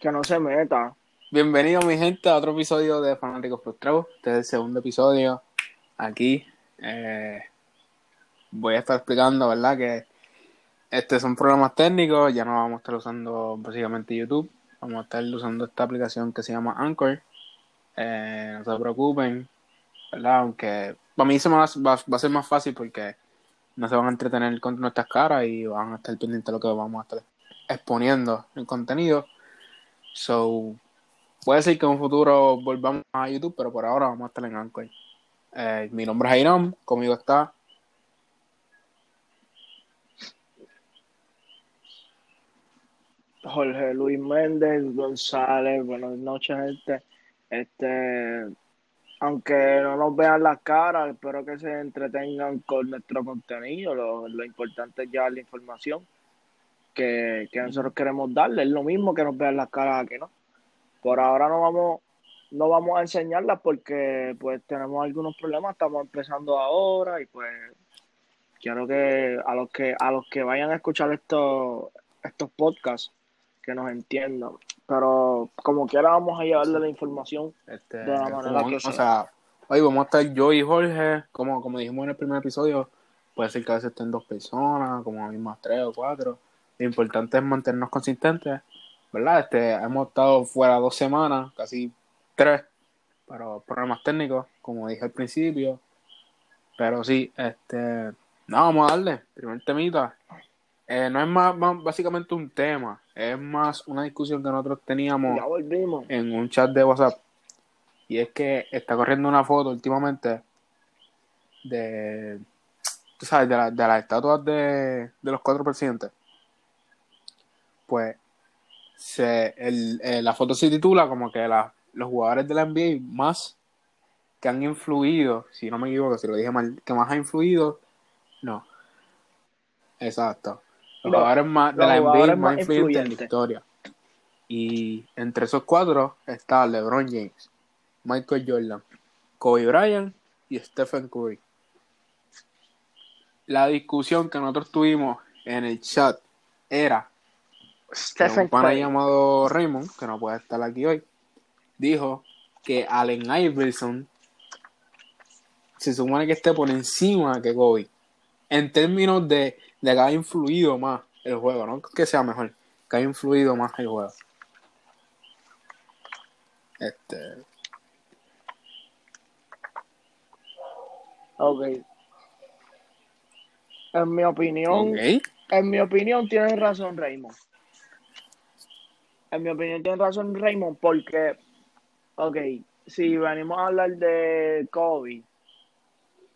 Que no se meta. Bienvenido mi gente a otro episodio de Fanáticos Frustrados. Este es el segundo episodio aquí. Eh, voy a estar explicando, ¿verdad? Que estos son problemas técnicos. Ya no vamos a estar usando básicamente YouTube. Vamos a estar usando esta aplicación que se llama Anchor. Eh, no se preocupen, ¿verdad? Aunque para mí se me va, a ser más fácil porque no se van a entretener con nuestras caras y van a estar pendientes de lo que vamos a estar exponiendo en contenido. So, puede ser que en un futuro volvamos a YouTube, pero por ahora vamos a estar en Anchor. Eh, mi nombre es Jairam, conmigo está. Jorge Luis Méndez González, buenas noches, gente. Este, aunque no nos vean las caras, espero que se entretengan con nuestro contenido. Lo, lo importante es llevar la información que, que nosotros queremos darle. Es lo mismo que nos vean las caras aquí, ¿no? Por ahora no vamos, no vamos a enseñarlas porque pues tenemos algunos problemas, estamos empezando ahora y pues quiero que a los que a los que vayan a escuchar estos estos podcasts que nos entiendan. Pero como quiera vamos a llevarle la información. Este, De la manera como- que o sea. sea, hoy vamos a estar yo y Jorge, como, como dijimos en el primer episodio, puede ser que a veces estén dos personas, como a mismas tres o cuatro. Lo importante es mantenernos consistentes, ¿verdad? Este, hemos estado fuera dos semanas, casi tres, pero problemas técnicos, como dije al principio. Pero sí, este, no, vamos a darle, primer temita. Eh, no es más, más básicamente un tema, es más una discusión que nosotros teníamos en un chat de WhatsApp. Y es que está corriendo una foto últimamente de, tú sabes, de, la- de las estatuas de, de los cuatro presidentes. Pues se, el, eh, la foto se titula como que la- los jugadores de la NBA más que han influido, si no me equivoco, si lo dije mal, que más ha influido, no. Exacto. Los jugadores más, de los la NBA más más influyentes en la historia. Y entre esos cuatro está LeBron James, Michael Jordan, Kobe Bryant y Stephen Curry. La discusión que nosotros tuvimos en el chat era un pana llamado Raymond, que no puede estar aquí hoy, dijo que Allen Iverson se supone que esté por encima que Kobe. En términos de, de que haya influido más el juego, no que sea mejor, que haya influido más el juego. Este, Ok. En mi opinión, ok. en mi opinión tienen razón Raymond. En mi opinión tienen razón Raymond porque, ok, si venimos a hablar de Kobe,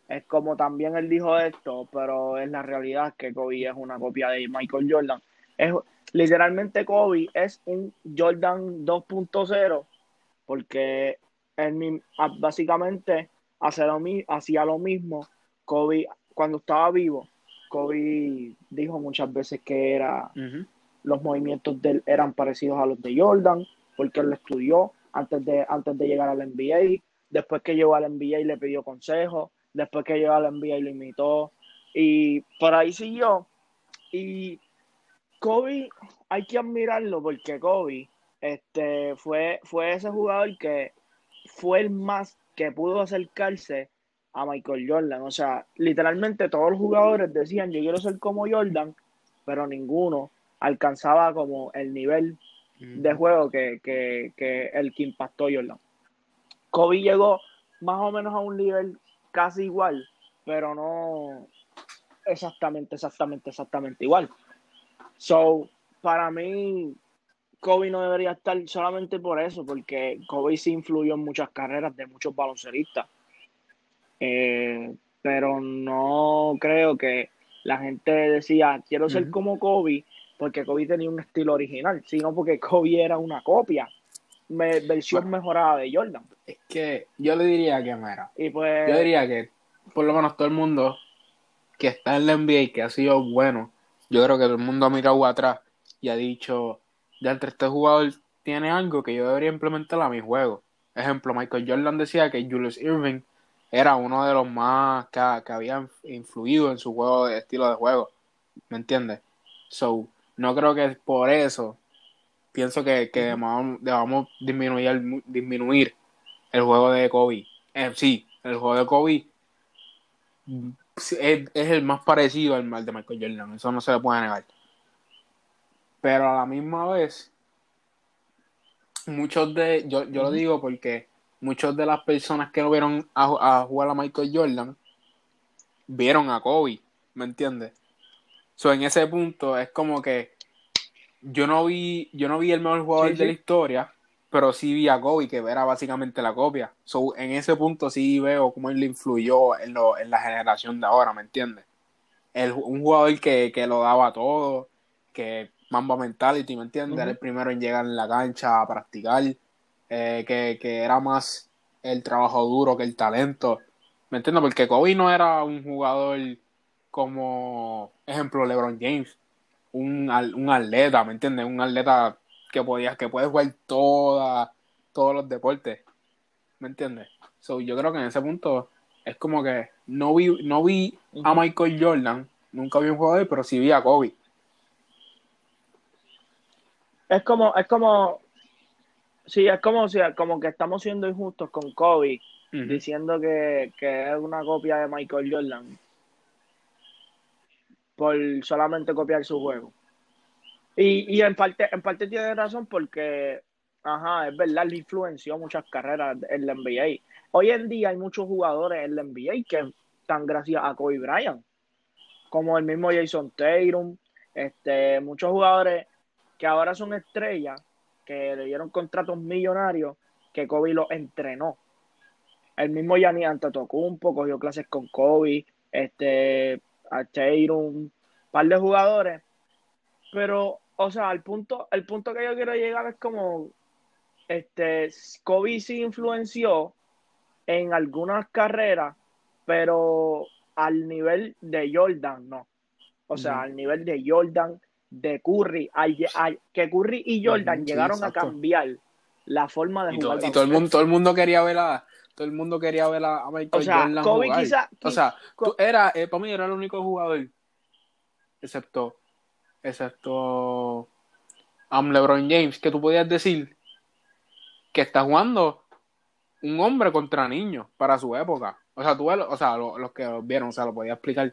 es como también él dijo esto, pero es la realidad que Kobe es una copia de Michael Jordan. Es, literalmente Kobe es un Jordan 2.0 porque él básicamente hacía lo mismo. Kobe, cuando estaba vivo, Kobe dijo muchas veces que era. Los movimientos de él eran parecidos a los de Jordan, porque él lo estudió antes de, antes de llegar al NBA, después que llegó al NBA le pidió consejos, después que llegó al NBA lo imitó, y por ahí siguió. Y Kobe, hay que admirarlo porque Kobe este, fue, fue ese jugador que fue el más que pudo acercarse a Michael Jordan. O sea, literalmente todos los jugadores decían, yo quiero ser como Jordan, pero ninguno alcanzaba como el nivel de juego que, que, que el que impactó Jordan. Kobe llegó más o menos a un nivel casi igual, pero no exactamente, exactamente, exactamente igual. So, para mí, Kobe no debería estar solamente por eso, porque Kobe sí influyó en muchas carreras de muchos balonceristas. Eh, pero no creo que la gente decía, quiero ser como Kobe, porque Kobe tenía un estilo original, sino porque Kobe era una copia, me- versión Bueno. mejorada de Jordan. Es que yo le diría que, mira, Y pues, yo diría que por lo menos todo el mundo que está en la NBA y que ha sido bueno, yo creo que todo el mundo ha mirado atrás y ha dicho, de entre este jugador tiene algo que yo debería implementar a mi juego. Ejemplo, Michael Jordan decía que Julius Irving era uno de los más que, que había influido en su juego de estilo de juego. ¿Me entiendes? So, no creo que por eso pienso que, que debamos, disminuir, disminuir el juego de Kobe. Eh, sí, el juego de Kobe es, el más parecido al mal de Michael Jordan, eso no se le puede negar. Pero a la misma vez, muchos de, yo, yo lo digo porque muchas de las personas que no vieron a, jugar a Michael Jordan, vieron a Kobe, ¿me entiendes? So, en ese punto es como que yo no vi, yo no vi el mejor jugador de la historia, pero sí vi a Kobe, que era básicamente la copia. So, en ese punto sí veo cómo él le influyó en, lo, en la generación de ahora, ¿me entiendes? un jugador que, que, lo daba todo, que Mamba Mentality, ¿me entiendes? Era el primero en llegar en la cancha a practicar, eh, que, que era más el trabajo duro que el talento, ¿me entiendes? Porque Kobe no era un jugador como, ejemplo, LeBron James, un, un atleta, ¿me entiendes? Un atleta que podías, que puedes jugar toda, todos los deportes. ¿Me entiendes? So, yo creo que en ese punto es como que no vi, no vi a Michael Jordan, nunca vi un jugador, pero sí vi a Kobe. Es como, es como, sí, es como, como que estamos siendo injustos con Kobe, diciendo que, que es una copia de Michael Jordan por solamente copiar su juego. Y, y en parte, en parte tiene razón porque, ajá, es verdad, le influenció muchas carreras en la NBA. Hoy en día hay muchos jugadores en la NBA que están gracias a Kobe Bryant, como el mismo Jason Tatum, este, muchos jugadores que ahora son estrellas, que le dieron contratos millonarios, que Kobe los entrenó. El mismo Gianni Antetokounmpo cogió clases con Kobe, este, a Tatum, un par de jugadores, pero o sea, el punto, el punto que yo quiero llegar es como, este, Kobe sí influenció en algunas carreras, pero al nivel de Jordan, no. O sea, al nivel de Jordan, de Curry, que Curry y Jordan llegaron a cambiar la forma de jugar. y todo el mundo, todo el mundo quería ver a, todo el mundo quería ver a, Michael o sea, Jordan Kobe jugar. o sea, era, eh, para mí era el único jugador, excepto excepto a LeBron James, que tú podías decir que está jugando un hombre contra niños para su época. O sea, tú o sea, los, que lo vieron, o sea, lo podía explicar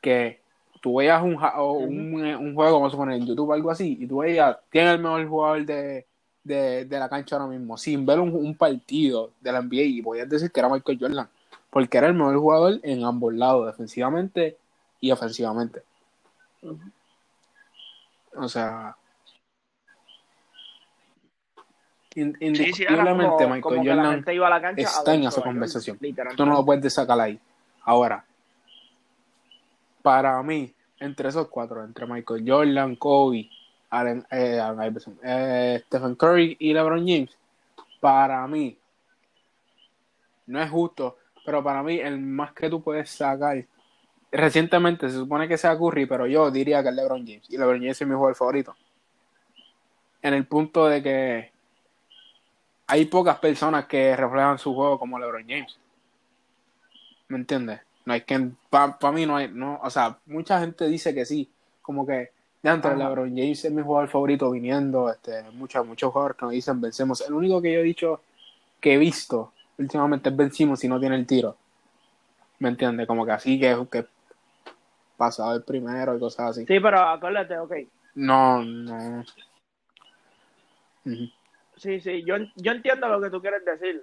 que tú veías un, un, juego, vamos a poner en YouTube algo así, y tú veías, tiene el mejor jugador de, de, la cancha ahora mismo, sin ver un, partido de la NBA, y podías decir que era Michael Jordan, porque era el mejor jugador en ambos lados, defensivamente y ofensivamente. O sea, indiscutiblemente Michael Jordan está en esa conversación. Tú no lo puedes sacar ahí. Ahora, para mí, entre esos cuatro, entre Michael Jordan, Kobe, Allen, eh, eh, Stephen Curry y LeBron James, para mí, no es justo, pero para mí el más que tú puedes sacar recientemente se supone que sea Curry, pero yo diría que es LeBron James. Y LeBron James es mi jugador favorito. En el punto de que hay pocas personas que reflejan su juego como LeBron James. ¿Me entiendes? No hay que para mí no hay, no, o sea, mucha gente dice que sí, como que de antes LeBron James es mi jugador favorito viniendo, este, muchos, muchos jugadores que nos dicen vencemos. El único que yo he dicho que he visto últimamente es vencimos si no tiene el tiro. ¿Me entiendes? Como que así que, que pasado el primero y cosas así. Sí, pero acuérdate, ok. No, no. Sí, sí, yo, yo entiendo lo que tú quieres decir.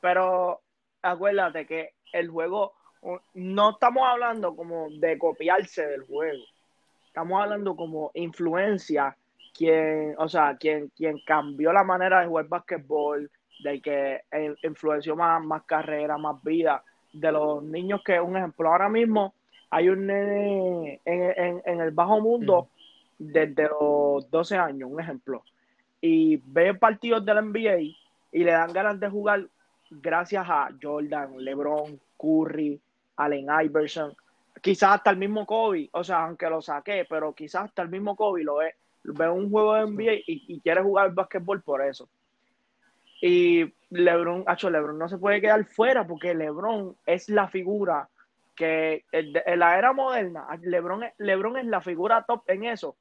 Pero acuérdate que el juego, no estamos hablando como de copiarse del juego. Estamos hablando como influencia, quien, o sea, quien, quien cambió la manera de jugar basquetbol, de que influenció más, más carrera, más vida, de los niños que, un ejemplo, ahora mismo hay un nene en, el bajo mundo desde los 12 años, un ejemplo, y ve partidos de la NBA y le dan ganas de jugar gracias a Jordan, LeBron, Curry, Allen Iverson, quizás hasta el mismo Kobe, o sea, aunque lo saqué, pero quizás hasta el mismo Kobe lo ve, ve un juego de NBA y, quiere jugar básquetbol por eso. Y LeBron, hecho LeBron no se puede quedar fuera porque LeBron es la figura que en la era moderna, LeBron, LeBron es la figura top en eso.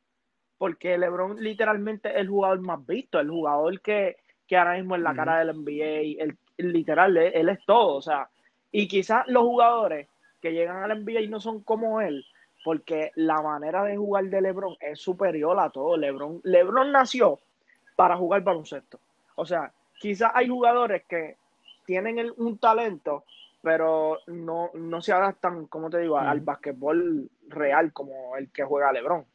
porque LeBron literalmente es el jugador más visto, el jugador que, que ahora mismo en la cara del NBA, el, literal, él, es todo, o sea, y quizás los jugadores que llegan al NBA no son como él, porque la manera de jugar de LeBron es superior a todo. LeBron, LeBron nació para jugar baloncesto. O sea, quizás hay jugadores que tienen un talento, pero no, no se adaptan, como te digo, al basquetbol real como el que juega LeBron.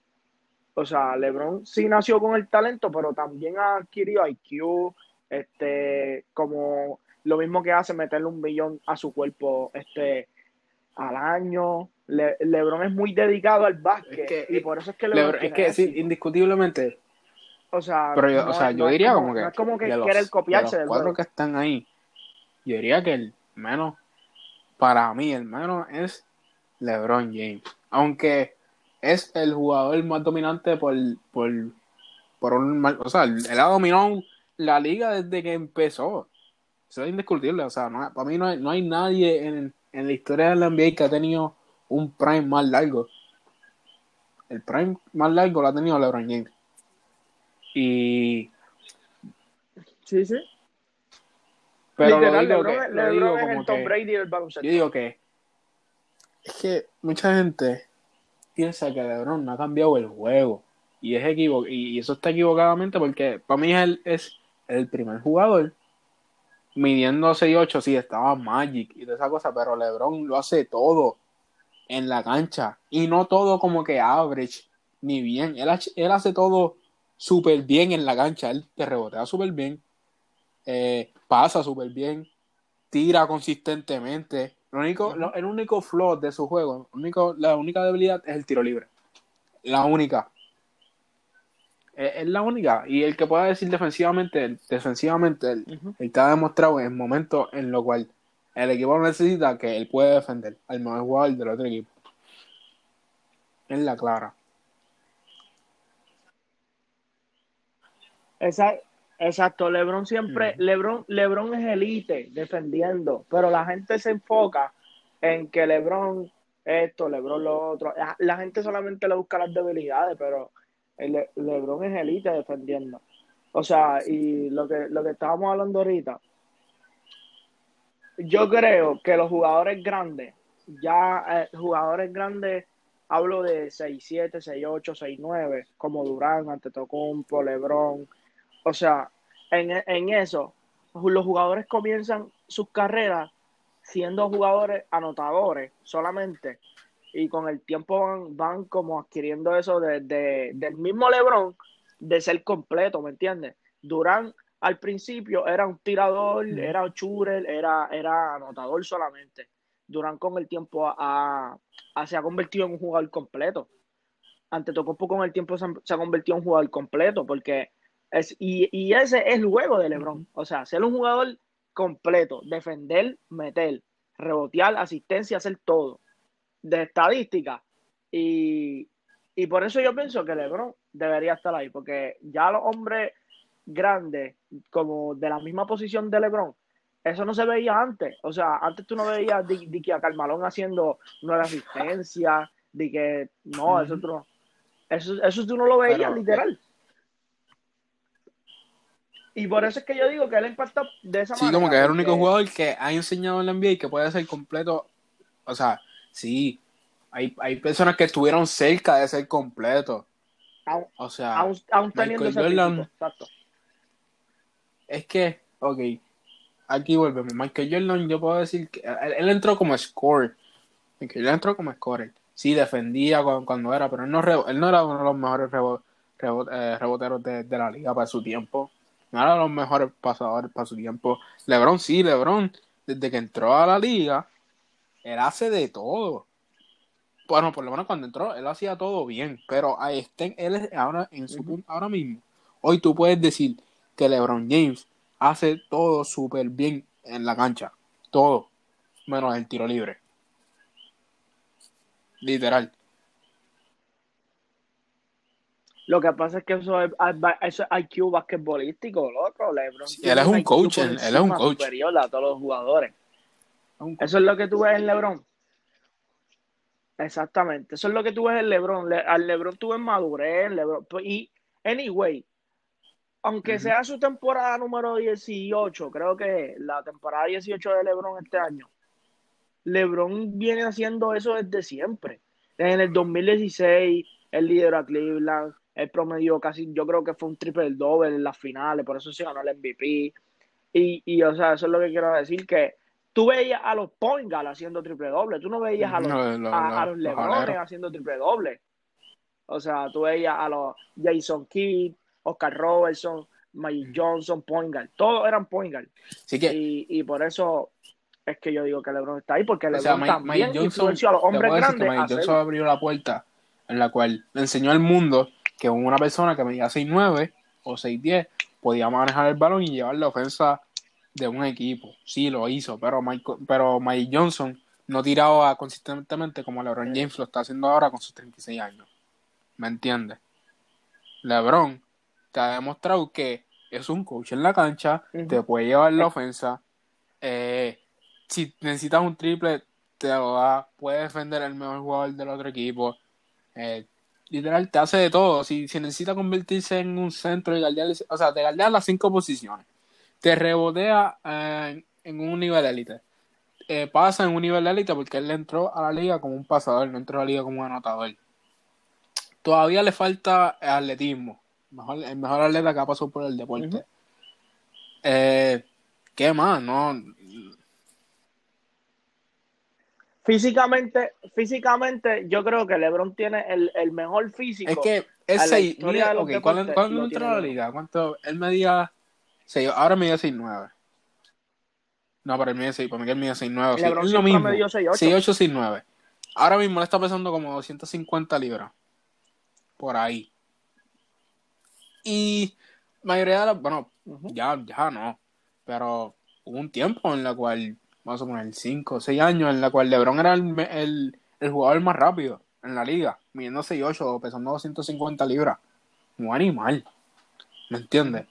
O sea, LeBron sí nació con el talento, pero también ha adquirido IQ, este, como lo mismo que hace meterle un billón a su cuerpo este, al año. LeBron es muy dedicado al básquet y por eso es que LeBron, es que sí, indiscutiblemente. O sea, pero yo, o sea, yo diría como, que, no es como que quiere copiarse de los cuatro que están ahí. Yo diría que el menos para mí el menos es LeBron James, aunque es el jugador más dominante por por por un o sea, él ha dominado la liga desde que empezó. Eso es indiscutible, o sea, para mí no hay, no hay nadie en en la historia de la NBA que ha tenido un prime más largo. El prime más largo lo ha tenido LeBron James. Y. Sí, sí. Pero lo digo que, digo como Yo digo que. Es que mucha gente piensa que LeBron no ha cambiado el juego. Y, es equivo y eso está equivocadamente porque para mí él es el primer jugador midiendo 6'8, sí, estaba Magic y de esa cosa, pero LeBron lo hace todo en la cancha. Y no todo como que average, ni bien. Él, él hace todo súper bien en la cancha. Él te rebotea súper bien, eh, pasa súper bien, tira consistentemente. Lo único, el único flaw de su juego, único, la única debilidad es el tiro libre. La única es, la única. Y el que pueda decir defensivamente, defensivamente, el, el que ha demostrado en momentos en los cual el equipo necesita que él puede defender al mejor jugador del otro equipo. Es la clara. Exacto, LeBron siempre, LeBron, LeBron es elite defendiendo, pero la gente se enfoca en que LeBron esto, LeBron lo otro. La gente solamente le busca las debilidades, pero el LeBron es elite defendiendo. O sea, y lo que, lo que estábamos hablando ahorita, yo creo que los jugadores grandes, ya eh, jugadores grandes, hablo de 6-7, 6-8, 6-9, como Durán, Antetokounmpo, LeBron. O sea, en, en eso, los jugadores comienzan sus carreras siendo jugadores anotadores solamente y con el tiempo van, como adquiriendo eso de, del mismo LeBron de ser completo, ¿me entiendes? Durán al principio era un tirador, era un shooter, era, era anotador solamente. Durán con el tiempo a, se ha convertido en un jugador completo. Ante poco con el tiempo se, ha convertido en un jugador completo, porque es, y, y ese es el juego de LeBron. O sea, ser un jugador completo, defender, meter, rebotear, asistencia, hacer todo de estadística. Y, por eso yo pienso que LeBron debería estar ahí, porque ya los hombres grandes, como de la misma posición de LeBron, eso no se veía antes. O sea, antes tú no veías de, que a Carmalón haciendo nueva asistencia, de que no, eso tú no. Eso, eso tú no lo veías literal. Y por eso es que yo digo que él impacta de esa manera. Sí, como que es el único jugador que ha enseñado en la NBA y que puede ser completo. O sea, Sí, hay, hay personas que estuvieron cerca de ser completo. o sea, aún, teniendo Michael Exacto. Es que, ok, aquí volvemos. Michael Jordan, yo puedo decir que él, entró como scorer. Él entró como scorer. Sí, defendía cuando, era, pero él no, él no era uno de los mejores eh, reboteros de, de, la liga para su tiempo. No era de los mejores pasadores para su tiempo. LeBron, sí, LeBron, desde que entró a la liga, él hace de todo. Bueno, por lo menos cuando entró, él hacía todo bien, pero ahí está, él es ahora en su punto, ahora mismo. Hoy tú puedes decir que LeBron James hace todo súper bien en la cancha. Todo. Menos el tiro libre. Literal. Lo que pasa es que eso es, eso es IQ basquetbolístico, loco. LeBron él es un coach, él, es un coach. Superior a todos los jugadores. Eso es lo que tú ves en LeBron. Exactamente, eso es lo que tú ves en LeBron. Le, al LeBron tuve madurez, LeBron, pues, y anyway, aunque sea su temporada número 18, creo que la temporada 18 de LeBron este año, LeBron viene haciendo eso desde siempre. En el 2016, él lideró a Cleveland, él promedió casi, yo creo que fue un triple doble en las finales, por eso se ganó el MVP. Y, y, o sea, eso es lo que quiero decir, que tú veías a los point haciendo triple doble, tú no veías a los, a, los Lebrones haciendo triple doble. O sea, tú veías a los Jason Kidd, Oscar Robertson, Mike Johnson, point todos eran point y, y, por eso es que yo digo que LeBron está ahí, porque LeBron también influenció a los hombres grandes. Mike Johnson abrió la puerta en la cual le enseñó al mundo que una persona que medía 6'9 o 6'10 podía manejar el balón y llevar la ofensa de un equipo. Sí, lo hizo, pero Mike, pero Mike Johnson no tiraba consistentemente como LeBron James lo está haciendo ahora con sus 36 años. ¿Me entiendes? LeBron te ha demostrado que es un coach en la cancha, te puede llevar la ofensa. Eh, si necesitas un triple, te lo da, puede defender el mejor jugador del otro equipo. Eh, literal, te hace de todo. Si, si necesita convertirse en un centro y guardiar, o sea, te guardia las cinco posiciones te rebotea eh, en un nivel élite. Eh, pasa en un nivel élite porque él entró a la liga como un pasador, no entró a la liga como un anotador. Todavía le falta atletismo. el mejor atleta que ha pasado por el deporte. Eh, ¿Qué más? No. Físicamente, físicamente, yo creo que LeBron tiene el, mejor físico. Es que ese, ¿cuándo, entró a la liga? ¿Cuánto? Él medía ahora mide 6'9. No, para él mide 6, para Miguel mide 6'9. es lo mismo. 6'8, 6'9. Ahora mismo le está pesando como 250 libras. Por ahí. Y mayoría de las, bueno, ya, ya no. Pero hubo un tiempo en la cual, vamos a poner 5 o 6 años, en la cual LeBron era el, el, jugador más rápido en la liga, midiendo 6'8, pesando 250 libras. Un animal. ¿Me entiendes?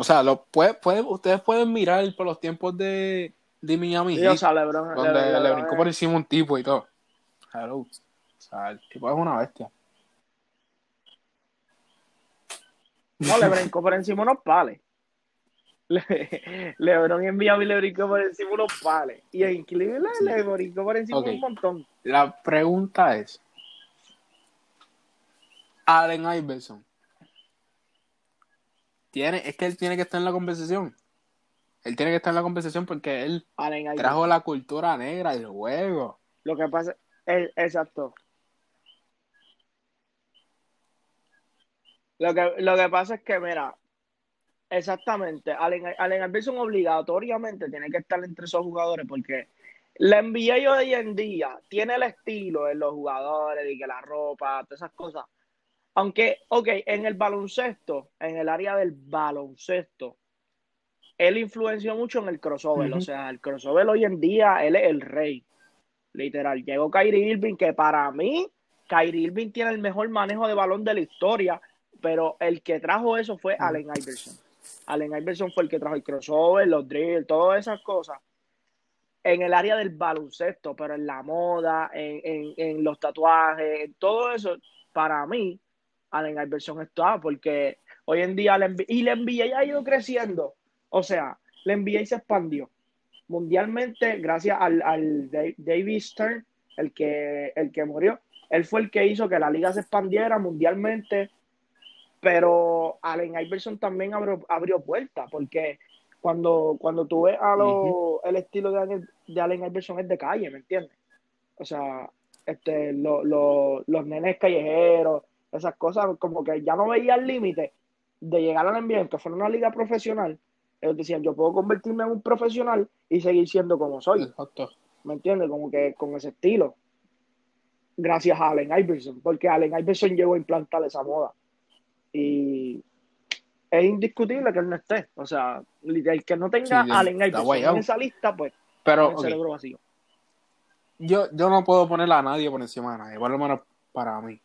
O sea, lo puede, puede, ustedes pueden mirar por los tiempos de, de Miami sí, o sea, Lebron, donde le brincó por encima un tipo y todo. Hello. O sea, el tipo es una bestia. No, le brincó por encima unos pales. Le, Lebron en Miami le brincó por encima unos pales. Y en Cleveland le brincó por encima un montón. La pregunta es: Allen Iverson tiene, es que él tiene que estar en la conversación. Él tiene que estar en la conversación porque él trajo la cultura negra del juego. Lo que pasa, es, exacto. Lo que, lo que pasa es que, mira, exactamente, Allen, Allen Iverson obligatoriamente tiene que estar entre esos jugadores porque la NBA hoy en día tiene el estilo en los jugadores, y que la ropa, todas esas cosas aunque, ok, en el baloncesto, en el área del baloncesto, él influenció mucho en el crossover. O sea, el crossover hoy en día, él es el rey. Literal. Llegó Kyrie Irving, que para mí, Kyrie Irving tiene el mejor manejo de balón de la historia, pero el que trajo eso fue Allen Iverson. Allen Iverson fue el que trajo el crossover, los drills, todas esas cosas. En el área del baloncesto, pero en la moda, en, en, en los tatuajes, todo eso, para mí, Allen Iverson está, porque hoy en día, y la NBA ha ido creciendo, o sea, la NBA se expandió. Mundialmente gracias al, al David Stern, el que, el que murió, él fue el que hizo que la liga se expandiera mundialmente, pero Allen Iverson también abrió, abrió puertas, porque cuando, cuando tú ves a el estilo de, de Allen Iverson es de calle, ¿me entiendes? O sea, este, los nenes callejeros, esas cosas, como que ya no veía el límite de llegar al ambiente, que fuera una liga profesional. Ellos decían, yo puedo convertirme en un profesional y seguir siendo como soy. Exacto. ¿Me entiendes? Como que con ese estilo. Gracias a Allen Iverson, porque Allen Iverson llegó a implantar esa moda. Y es indiscutible que él no esté. O sea, el que no tenga Allen Iverson en esa lista, pues, pero, cerebro vacío. Yo, yo no puedo poner a nadie por encima de nadie, por lo menos para mí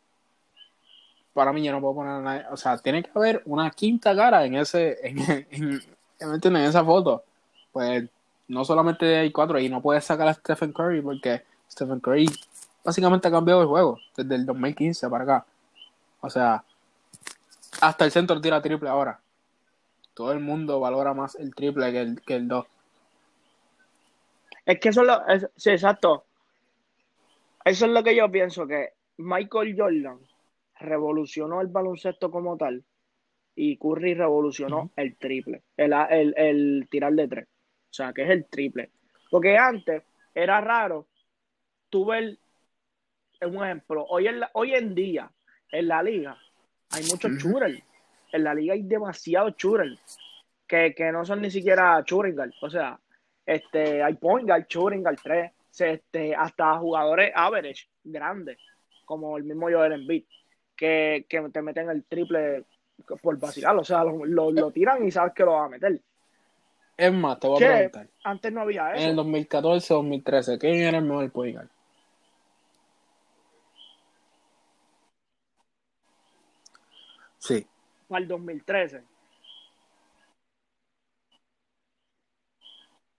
para mí yo no puedo poner nada, o sea, tiene que haber una quinta cara en ese, en, en, en, esa foto. Pues no solamente hay cuatro y no puedes sacar a Stephen Curry porque Stephen Curry básicamente ha cambiado el juego desde el 2015 para acá. O sea, hasta el centro tira triple ahora. Todo el mundo valora más el triple que el, que el 2. Es que eso es lo. Es, sí, exacto. Eso es lo que yo pienso, que Michael Jordan revolucionó el baloncesto como tal y Curry revolucionó el triple, el, el, el, tirar de tres. O sea, que es el triple. Porque antes era raro tuve un ejemplo, hoy en, hoy en día en la liga hay muchos uh En la liga hay demasiados churros que, que no son ni siquiera churingal. O sea, este, hay point guard, shooting 3, este, hasta jugadores average, grandes, como el mismo Joel Embiid, que, que te meten el triple por vacilar, o sea, lo, lo, tiran y sabes que lo va a meter. Es más, te voy a preguntar. Antes no había eso. En el 2014-2013, ¿quién era el mejor point guard? Sí. Para el 2013.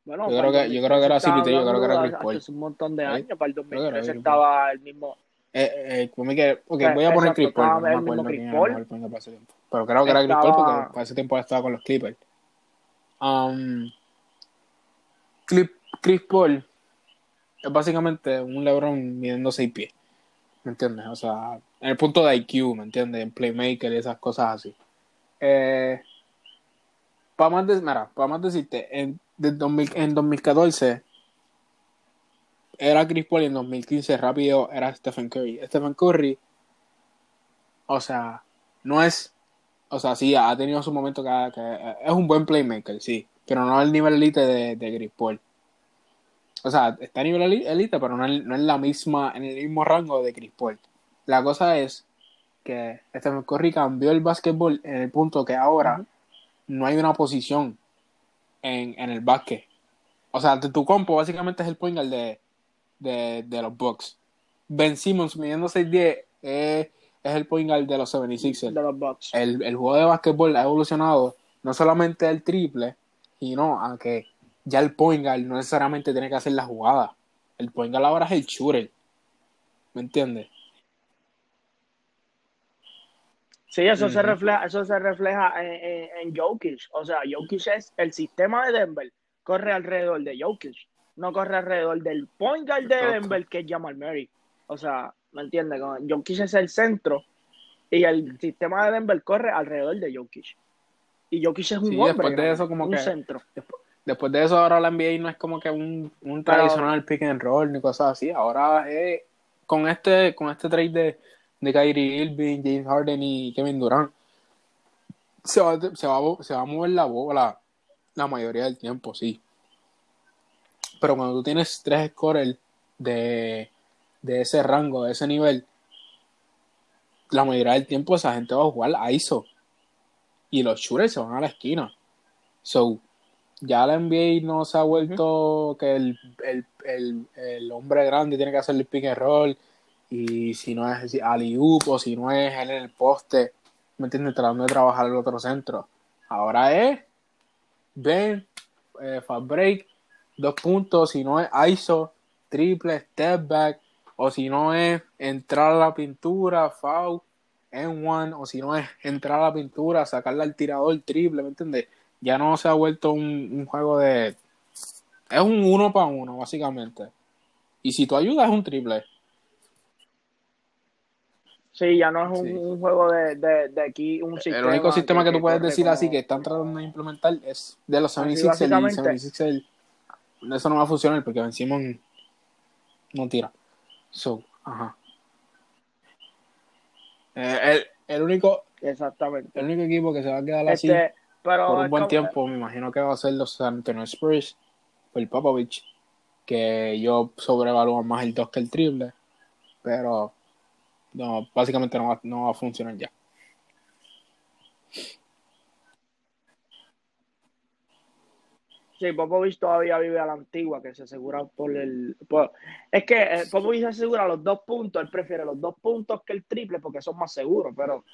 Bueno, yo creo que, yo creo que era CPT, yo creo que era Chris Paul. Hace un montón de años, para el 2013 estaba el mismo. Eh, eh, que, okay, voy a poner Chris Paul, no me acuerdo quién era Pero creo que era Chris Paul porque para ese tiempo estaba con los Clippers. Um, Chris Paul es básicamente un LeBron midiendo 6 pies. ¿Me entiendes? O sea, en el punto de IQ, ¿me entiendes? En Playmaker y esas cosas así. Eh, para más, de, mira, para más decirte, en en 2014 era Chris Paul y en 2015 rápido era Stephen Curry. Stephen Curry, o sea, no es, o sea, sí, ha tenido su momento que, es un buen playmaker, sí, pero no al nivel elite de, de Chris Paul. O sea, está a nivel elite, pero no es, no la misma, en el mismo rango de Chris Paul. La cosa es que Stephen Curry cambió el básquetbol en el punto que ahora no hay una posición en, el básquet. O sea, tu compo básicamente es el point guard de, de, los Bucks. Ben Simmons midiendo 6'10 es, es el point guard de los 76ers. De los Bucks. El, el juego de básquetbol ha evolucionado no solamente el triple, sino a que ya el point guard no necesariamente tiene que hacer la jugada. El point guard ahora es el shooter. ¿Me entiendes? Sí, eso se refleja, eso se refleja en, en, Jokic. O sea, Jokic es el sistema de Denver, corre alrededor de Jokic, no corre alrededor del point guard de Denver que es Jamal Murray. O sea, ¿me entiendes? Jokic es el centro y el sistema de Denver corre alrededor de Jokic. Y Jokic es un hombre, después de eso como un que, centro. Después, de eso ahora la NBA no es como que un, un tradicional pick and roll ni cosas así. Ahora es con este con este trade de de Kyrie Irving, James Harden y Kevin Durant, se va, se va, se va a mover la bola la mayoría del tiempo, sí. Pero cuando tú tienes tres scores de, de ese rango, de ese nivel, la mayoría del tiempo esa gente va a jugar a ISO. Y los shooters se van a la esquina. So, ya la NBA no se ha vuelto que el, el, el, el, hombre grande tiene que hacer el pick and roll y si no es Aliup o si no es él en el poste, ¿me entiendes? Tratando de trabajar el otro centro. Ahora es Ben, eh, fast break, dos puntos, si no es ISO, triple, step back, o si no es entrar a la pintura, foul, en one, o si no es entrar a la pintura, sacarle al tirador triple, ¿me entiendes? Ya no se ha vuelto un, un juego de. Es un uno para uno, básicamente. Y si tú ayudas, es un triple. Sí, ya no es un, juego de, de, de, aquí, un sistema. El único sistema que, tú puedes decir así que están tratando de implementar es de los 76ers y Eso no va a funcionar porque Ben Simon no tira. So, ajá. Eh, el, el, único. Exactamente. El único equipo que se va a quedar así este, por un buen tiempo, me imagino que va a ser los San Antonio Spurs o el Popovich, que yo sobrevalúo más el 2 que el triple, pero no, básicamente no va, no va a funcionar ya. Sí, Popovich todavía vive a la antigua, que se asegura por el... es que eh, Popovich se asegura los dos puntos, él prefiere los dos puntos que el triple porque son más seguros, pero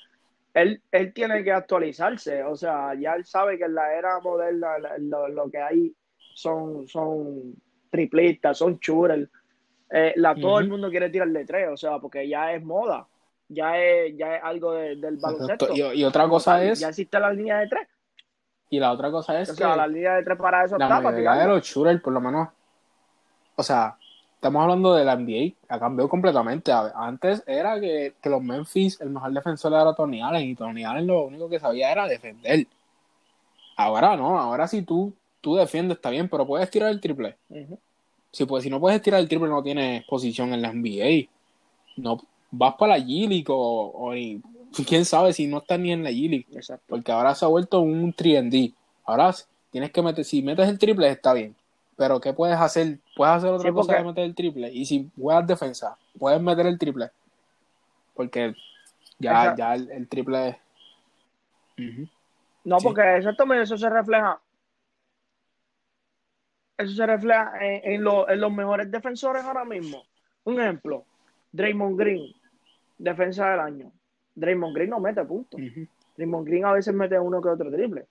él, él tiene que actualizarse, o sea, ya él sabe que en la era moderna lo, que hay son, son triplistas, son shooters, eh, la, todo el mundo quiere tirar de tres, o sea, porque ya es moda, ya es, ya es algo de- del baloncesto. Y, y otra cosa es, Ya existe la línea de tres. Y la otra cosa es O sea, que la línea de tres para eso la está, mayoría de los shooters, por lo menos, o sea, estamos hablando de la NBA, ha cambiado completamente. Antes era que, que los Memphis, el mejor defensor era Tony Allen, y Tony Allen lo único que sabía era defender. Ahora no, ahora si tú, tú defiendes está bien, pero puedes tirar el triple. Si, pues, si no puedes tirar el triple, no tienes posición en la NBA. No, vas para la G-League o, o quién sabe si no estás ni en la G-League. Porque ahora se ha vuelto un 3D. Ahora tienes que meter, si metes el triple está bien. Pero ¿qué puedes hacer? Puedes hacer otra Sí, cosa porque- de meter el triple. Y si juegas defensa, puedes meter el triple. Porque ya, Exacto. ya el, el triple es... Ujú. No, Sí. porque exactamente eso se refleja. Eso se refleja en, en lo- en los mejores defensores ahora mismo. Un ejemplo, Draymond Green, defensa del año. Draymond Green no mete puntos. Draymond Green a veces mete uno que otro triple.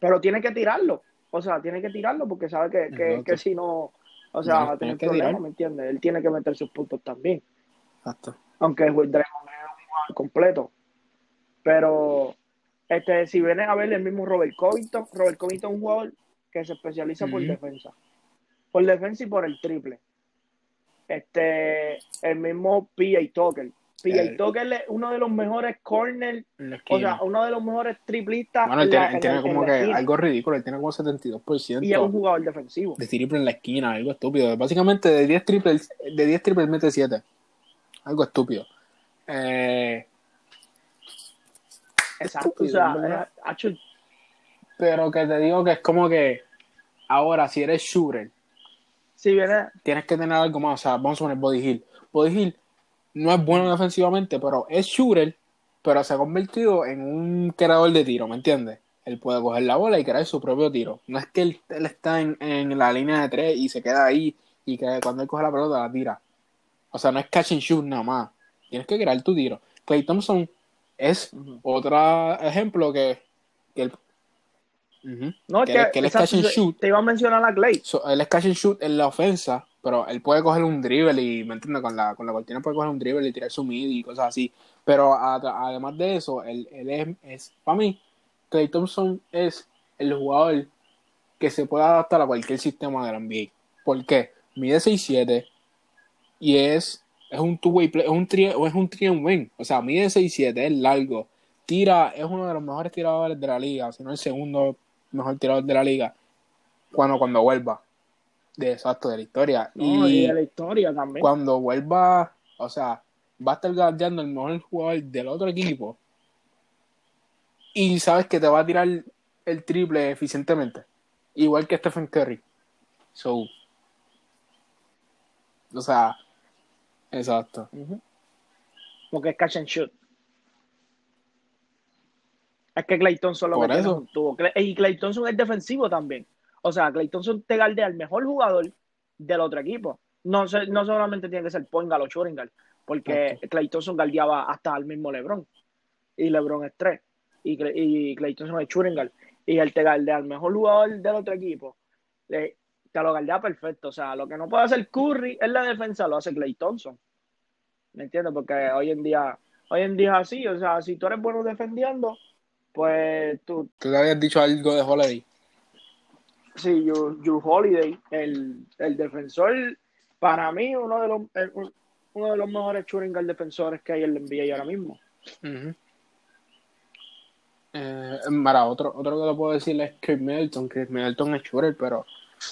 Pero tiene que tirarlo. O sea, tiene que tirarlo porque sabe que, que, que si no, o sea, No, va a tener problemas, tirar. ¿me entiendes? Él tiene que meter sus puntos también. Exacto. Aunque Draymond Green es un jugador completo. Pero este, si vienes a ver el mismo Robert Covington, Robert Covington es un jugador que se especializa por defensa. Por defensa y por el triple. Este, el mismo P.A. Tucker. P.A. El- Tucker es uno de los mejores corners, o sea, uno de los mejores triplistas. bueno, él en tiene, la- él en tiene la- como que algo ridículo. Él tiene como 72% Y es un jugador defensivo. de triple en la esquina. Algo estúpido. Básicamente de 10 triples, de 10 triples mete 7. Algo estúpido. Eh, Exacto. O sea, ¿verdad? eh, Pero que te digo que es como que ahora, si eres shooter, si viene, tienes que tener algo más. O sea, vamos a poner Body Hill. Body Hill no es bueno defensivamente, pero es shooter, pero se ha convertido en un creador de tiro, ¿me entiendes? Él puede coger la bola y crear su propio tiro. No es que él, él está en, en la línea de tres y se queda ahí y que cuando él coge la pelota la tira. O sea, no es catch and shoot nada más. Tienes que crear tu tiro. Clay Thompson es otro ejemplo que, que él, no, que, que, que él es catch and shoot. te iba a mencionar a Clay. So, él es catch and shoot en la ofensa, pero él puede coger un dribble y, ¿me entiendes? Con la, con la cortina puede coger un dribble y tirar su mid y cosas así. Pero además de eso, él, él es, es, para mí, Clay Thompson es el jugador que se puede adaptar a cualquier sistema de la NBA. ¿Por qué? Mide 6'7 y es, es un two-way play, es un tri, es un three and. O sea, mide 6'7, es largo, tira, es uno de los mejores tiradores de la liga, si no el segundo mejor tirador de la liga, cuando, cuando vuelva. De exacto, de la historia. No, y y de la historia también. cuando vuelva, o sea, va a estar guardiando el mejor jugador del otro equipo. Y sabes que te va a tirar el triple eficientemente. Igual que Stephen Curry. So. O sea, exacto. Porque es catch and shoot. Es que Clay Thompson lo que tiene eso. es un tubo. Clay- Y Clay Thompson es defensivo también. O sea, Clay Thompson te galdea al mejor jugador del otro equipo. No, se- no solamente tiene que ser point guard o guard, porque Exacto. Clay Thompson galdeaba hasta al mismo LeBron. Y LeBron es tres. Y, y Clay Thompson es guard. Y él te galdea al mejor jugador del otro equipo. Le- te lo galdea perfecto. O sea, lo que no puede hacer Curry en la defensa lo hace Clay Thompson. ¿Me entiendes? Porque hoy en día, hoy en día es así. O sea, si tú eres bueno defendiendo, pues tú, Tú te habías dicho algo de Holiday. Sí, you, you Holiday, el, el defensor, para mí, uno de los, el- uno de los mejores shooting guard defensores que hay en la NBA ahora mismo. Eh, para otro, otro que lo puedo decir es Chris Middleton. Chris Middleton es shooter, pero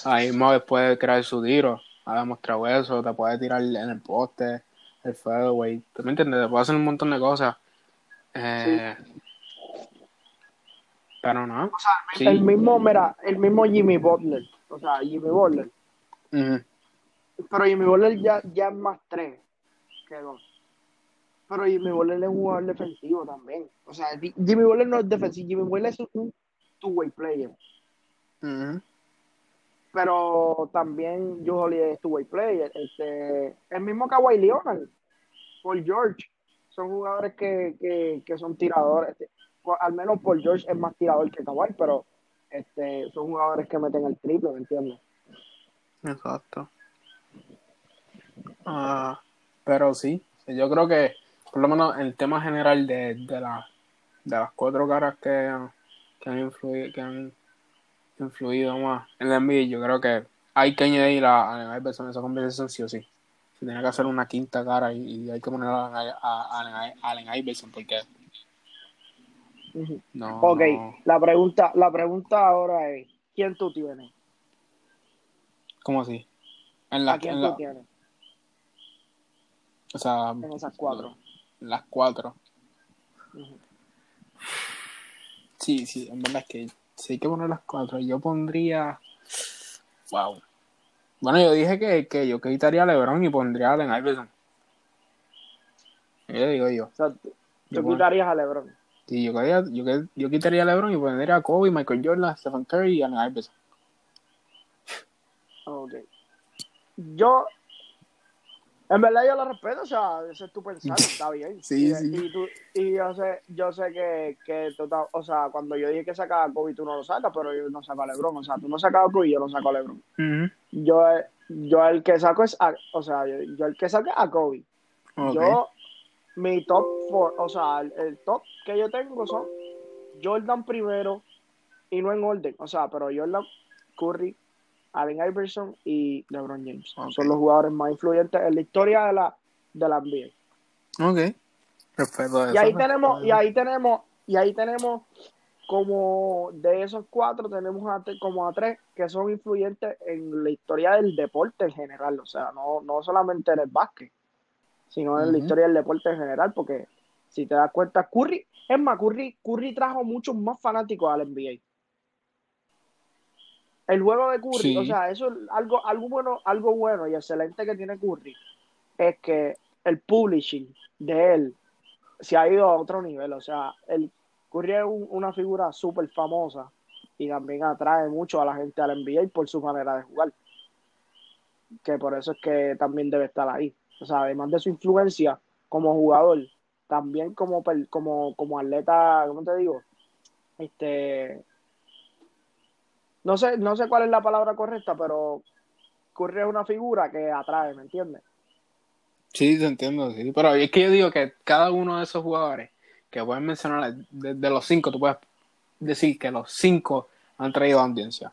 ahí mismo puede crear su tiro. Ha demostrado eso, te puede tirar en el poste, el fadeaway. ¿Tú me entiendes? Te puede hacer un montón de cosas. Eh, Pero no. Sí. El mismo, mira, el mismo Jimmy Butler. O sea, Jimmy Butler. Pero Jimmy Butler ya, ya es más tres que dos. Pero Jimmy Butler es un jugador defensivo también. O sea, Jimmy Butler no es defensivo, Jimmy Butler es un two-way player. Pero también Holiday es two-way player. Este, el mismo Kawhi Leonard, Paul George, son jugadores que, que, que son tiradores. Al menos Paul George es más tirador que Kawhi, pero este, son jugadores que meten el triple, ¿me entiendes? Exacto. Ah, pero sí, yo creo que por lo menos el tema general de, de, la, de las cuatro caras que, que, han influido, que han influido más en la NBA, yo creo que hay que añadir a Allen Iverson esa conversación sí o sí. Se tiene que hacer una quinta cara y, hay que poner a, Allen Iverson porque no, ok, la pregunta, la pregunta ahora es, ¿quién tú tienes? ¿Cómo así? En la, ¿A quién tú tienes? O sea, en esas cuatro. Las cuatro. Sí, sí, en verdad es que sí hay que poner las cuatro. Yo pondría. Wow. Bueno, yo dije que, que yo quitaría a LeBron y pondría a Allen Iverson. ¿Qué digo yo? O sea, tú quitarías a LeBron. Sí, yo, yo, yo quitaría a LeBron y pondría a Kobe, Michael Jordan, Stephen Curry y Allen Iverson. Ok. Yo en verdad yo lo respeto, o sea, ese es tu pensar, está bien. Sí, y, sí. Y, tú, y yo sé, yo sé que, que o sea, cuando yo dije que sacaba a Kobe, tú no lo sacas, pero yo no saco a LeBron. O sea, tú no sacas a Kobe y yo no saco a LeBron. yo, yo el que saco es, a, o sea, yo, el que saco es a Kobe. Yo, mi top four, o sea, el, top que yo tengo son Jordan primero y no en orden, o sea, pero Jordan, Curry, Allen Iverson y LeBron James. Son los jugadores más influyentes en la historia de la, de la NBA. Ok. Perfecto. Y ahí tenemos, y ahí tenemos, y ahí tenemos como de esos cuatro tenemos como a tres que son influyentes en la historia del deporte en general, o sea, no, no solamente en el básquet, sino en la historia del deporte en general, porque si te das cuenta, Curry, es más, Curry, Curry trajo muchos más fanáticos al NBA. El juego de Curry, o sea, eso es algo, algo bueno, algo bueno y excelente que tiene Curry, es que el publishing de él se ha ido a otro nivel. O sea, el Curry es una figura súper famosa y también atrae mucho a la gente al NBA por su manera de jugar. Que por eso es que también debe estar ahí. O sea, además de su influencia como jugador, también como, como, como atleta, ¿cómo te digo? Este, no sé, no sé cuál es la palabra correcta, pero Curry es una figura que atrae, ¿me entiendes? Sí, te entiendo, sí. Pero es que yo digo que cada uno de esos jugadores que pueden mencionar, de, los cinco, tú puedes decir que los cinco han traído audiencia.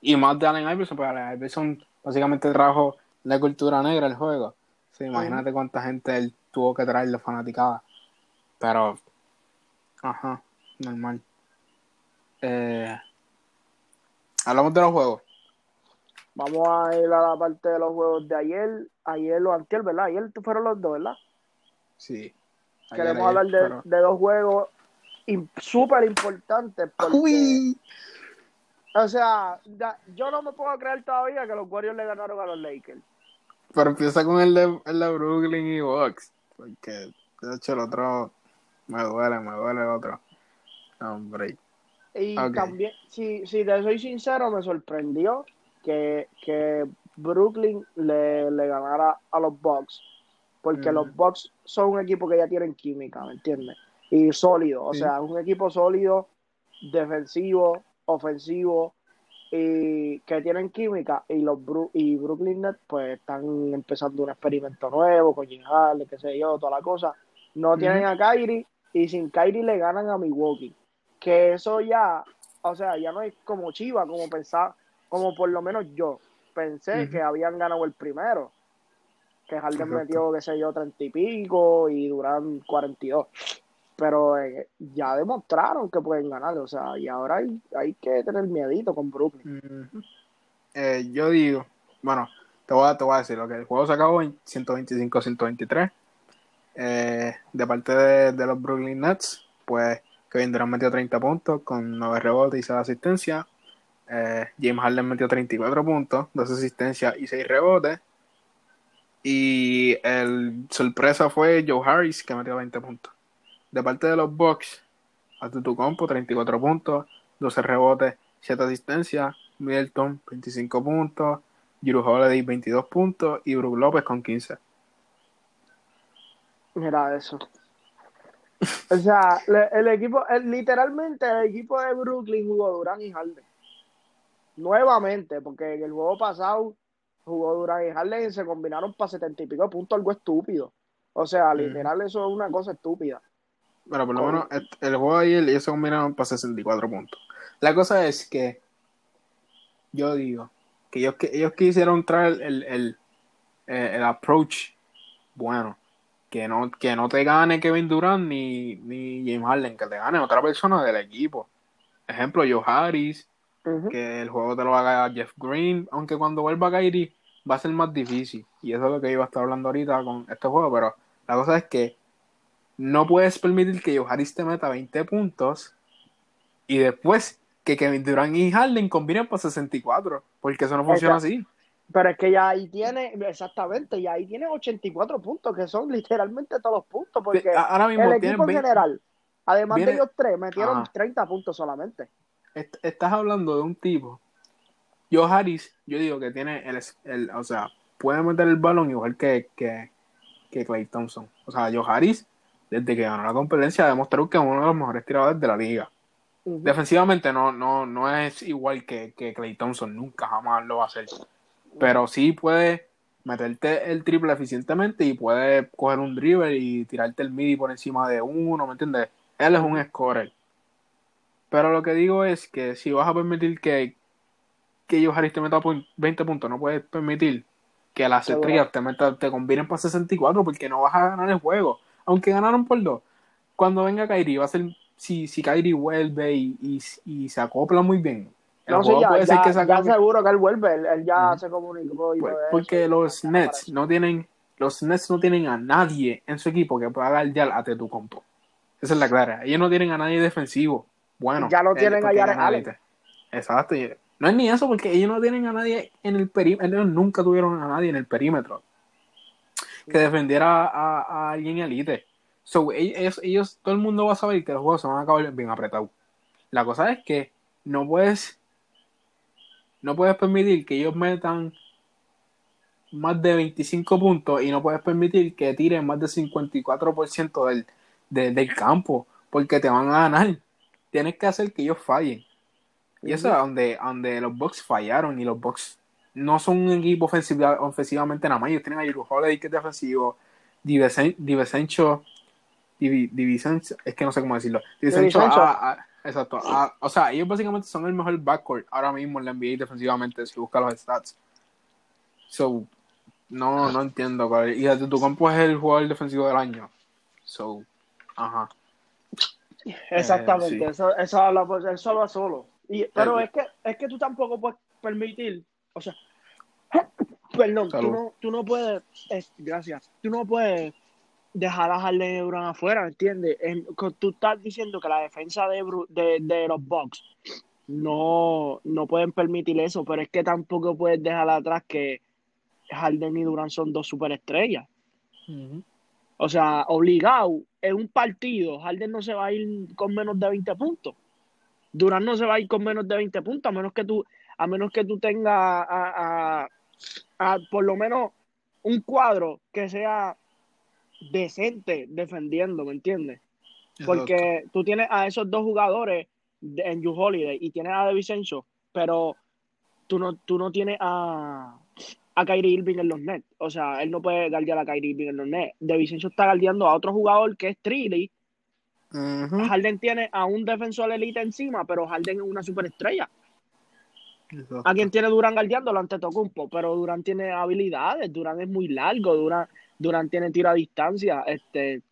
Y más de Allen Iverson, porque Allen Iverson básicamente trajo la cultura negra al juego. Sí, imagínate cuánta gente él tuvo que traerle fanaticada. Pero, ajá, normal. Eh, Hablamos de los juegos. Vamos a ir a la parte de los juegos de ayer, ayer o antier, ¿verdad? Ayer fueron los dos, ¿verdad? Sí. Queremos hablar de, dos juegos súper importantes. Uy. O sea, yo no me puedo creer todavía que los Warriors le ganaron a los Lakers. Pero empieza con el de, el de Brooklyn y Bucks. Porque, de hecho, el otro me duele, me duele el otro. Hombre. Y también, si, si te soy sincero, me sorprendió que, Brooklyn le, ganara a los Bucks. Porque los Bucks son un equipo que ya tienen química, ¿me entiendes? Y sólido, o sea, un equipo sólido, defensivo, ofensivo, y que tienen química. Y los y Brooklyn Nets, pues están empezando un experimento nuevo con Jim Harley, qué sé yo, toda la cosa. No tienen a Kyrie, y sin Kyrie le ganan a Milwaukee que eso ya, o sea, ya no es como Chiva, como pensaba, como por lo menos yo pensé que habían ganado el primero. Que Harden metió, qué sé yo, treinta y pico y Durán 42. Pero eh, ya demostraron que pueden ganar, o sea, y ahora hay, hay que tener miedito con Brooklyn. Eh, yo digo, bueno, te voy, a, te voy a decir, lo que el juego se acabó en 125-123. Eh, de parte de, de los Brooklyn Nets, pues Kevin Durant metió 30 puntos con 9 rebotes y 6 asistencias. Eh, James Harden metió 34 puntos, 2 asistencias y 6 rebotes. Y el sorpresa fue Joe Harris, que metió 20 puntos. De parte de los Bucks, Compo 34 puntos, 12 rebotes, 7 asistencias. Middleton, 25 puntos. Juru Holiday, 22 puntos. Y Brook López con 15. Mira eso. O sea, el equipo, literalmente el equipo de Brooklyn jugó Durán y Harden. Nuevamente, porque en el juego pasado jugó Durán y Harden y se combinaron para setenta y pico puntos, algo estúpido. O sea, literal, eso es una cosa estúpida. Pero por lo menos el juego de ayer ellos se combinaron para 64 puntos. La cosa es que yo digo que ellos, que ellos quisieron traer el, el, eh, el, approach bueno. Que no, que no te gane Kevin Durant ni, ni James Harden, que te gane otra persona del equipo. Ejemplo, Joe Harris, que el juego te lo haga Jeff Green, aunque cuando vuelva Kyrie va a ser más difícil. Y eso es lo que iba a estar hablando ahorita con este juego, pero la cosa es que no puedes permitir que Joe Harris te meta 20 puntos y después que Kevin Durant y Harden combinen para 64, porque eso no funciona así. Pero es que ya ahí tiene, exactamente, ya ahí tiene 84 puntos, que son literalmente todos los puntos, porque Ahora mismo el equipo en general, además de ellos tres, metieron 30 puntos solamente. Estás hablando de un tipo, Joe Harris, yo digo que tiene el, el o sea, puede meter el balón igual que, que, que Clay Thompson. O sea, Joe Harris desde que ganó la competencia, demostró que es uno de los mejores tiradores de la liga. Defensivamente no, no, no es igual que, que Clay Thompson, nunca jamás lo va a hacer. Pero sí puede meterte el triple eficientemente y puede coger un dribble y tirarte el midi por encima de uno, ¿me entiendes? Él es un scorer. Pero lo que digo es que si vas a permitir que, que yo Harris te meta 20 puntos, no puedes permitir que las estrellas te, meta, te combinen para 64 porque no vas a ganar el juego aunque ganaron por dos, cuando venga Kairi, va a ser, si, si Kairi vuelve y, y, se acopla muy bien. No sé, ya, puede ya, que ya seguro que él vuelve, él, ya se comunicó. Y pues, porque los Nets no tienen, los Nets no tienen a nadie en su equipo que pueda guardiar a tu compo. Esa es la clara. Ellos no tienen a nadie defensivo. Bueno, ya no tienen a Jared Exacto. No es ni eso, porque ellos no tienen a nadie en el perímetro. Ellos nunca tuvieron a nadie en el perímetro que defendiera a, a alguien elite. So, ellos, ellos, todo el mundo va a saber que los juegos se van a acabar bien apretados. La cosa es que no puedes, no puedes permitir que ellos metan más de 25 puntos y no puedes permitir que tiren más del 54% del, del campo porque te van a ganar. Tienes que hacer que ellos fallen. Y eso es donde, donde los Bucks fallaron y los Bucks no son un equipo ofensivamente nada más. Ellos tienen a Drew Holiday que es defensivo, Divisencho, Divisencho, es que no sé cómo decirlo. Divisencho, exacto. o sea, ellos básicamente son el mejor backcourt ahora mismo en la NBA defensivamente si buscas los stats. So, no, no entiendo. Y desde tu campo es el jugador defensivo del año. So, ajá. Exactamente, eh, eso, eso habla él solo a solo. Y, pero es que es que tú tampoco puedes permitir o sea, perdón, tú no, tú no, puedes, gracias, tú no puedes dejar a Harden Brown afuera, ¿entiendes? tú estás diciendo que la defensa de, de, los Bucks no, no pueden permitir eso, pero es que tampoco puedes dejar atrás que Harden y Durant son dos superestrellas. O sea, obligado, en un partido, Harden no se va a ir con menos de 20 puntos. Durant no se va a ir con menos de 20 puntos, a menos que tú a menos que tú tengas a, por lo menos un cuadro que sea decente defendiendo, ¿me entiendes? Porque tú tienes a esos dos jugadores en You Holiday y tienes a De Vicencio, pero tú no, tú no tienes a, a Kyrie Irving en los Nets. O sea, él no puede guardiar a Kyrie Irving en los Nets. De Vicencio está guardiando a otro jugador que es Trilly. Harden tiene a un defensor elite encima, pero Harden es una superestrella. A quien tiene Durán guardiándolo ante Tocumpo, pero Durán tiene habilidades, Durán es muy largo, Durán, Durán tiene tiro a distancia, este,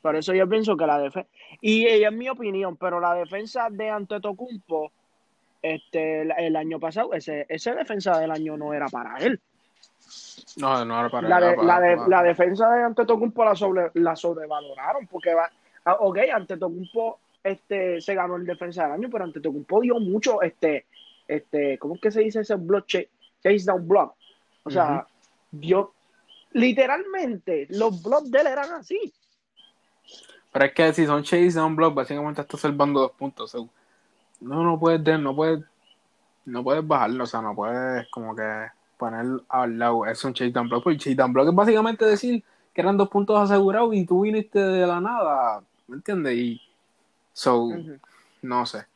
por eso yo pienso que la defensa, y, es mi opinión, pero la defensa de Antetokounmpo, este, el, año pasado, ese, ese defensa del año no era para él. No, no era para la, él. la, de, la, defensa de Antetokounmpo la, sobre, la sobrevaloraron, porque va, ah, ok, Antetokounmpo este, se ganó el defensa del año, pero Antetokounmpo dio mucho, este, este, ¿cómo es que se dice ese block chase, down block? O sea, yo, literalmente, los blocks de él eran así. Pero es que si son chase down block, básicamente estás salvando dos puntos. no, no puedes, no puedes, no puedes bajarlo, o sea, no puedes como que poner al lado, es un chase down block, porque chase down block es básicamente decir que eran dos puntos asegurados y tú viniste de la nada, ¿me entiendes? Y, so, no sé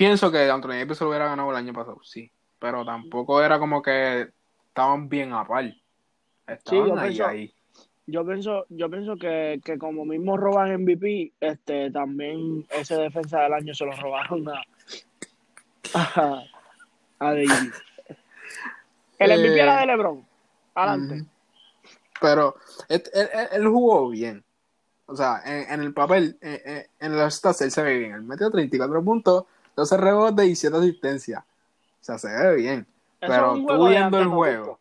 pienso que Anthony Davis se lo hubiera ganado el año pasado, sí. Pero tampoco era como que estaban bien a par. Sí, Estaban yo ahí, pienso, ahí. yo pienso, yo pienso que, que como mismo roban MVP, este también ese defensa del año se lo robaron a, a, a Davis. El MVP Eh, era de LeBron. Adelante. Pero él, él- él- él jugó bien. O sea, en, en el papel, en, en, en los stats, él se ve bien. Él metió 34 puntos, 12 rebotes y 7 asistencias. O sea, se ve bien. Eso Pero tú viendo el juego,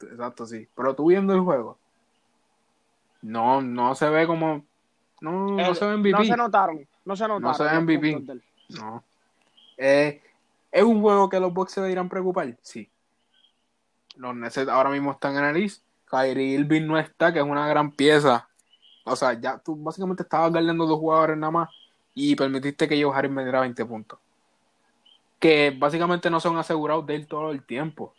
exacto, sí. Pero tú viendo el juego, no, no se ve como. No, no se ve MVP. No se notaron. No se notaron. se ve MVP. No. Eh, ¿Es un juego que los Bucks se deberían preocupar? Sí. Los Nets ahora mismo están en el East. Kyrie Irving no está, que es una gran pieza. O sea, ya tú básicamente estabas guardando dos jugadores nada más y permitiste que Joe Harris metiera 20 puntos. Que básicamente no son asegurados de él todo el tiempo.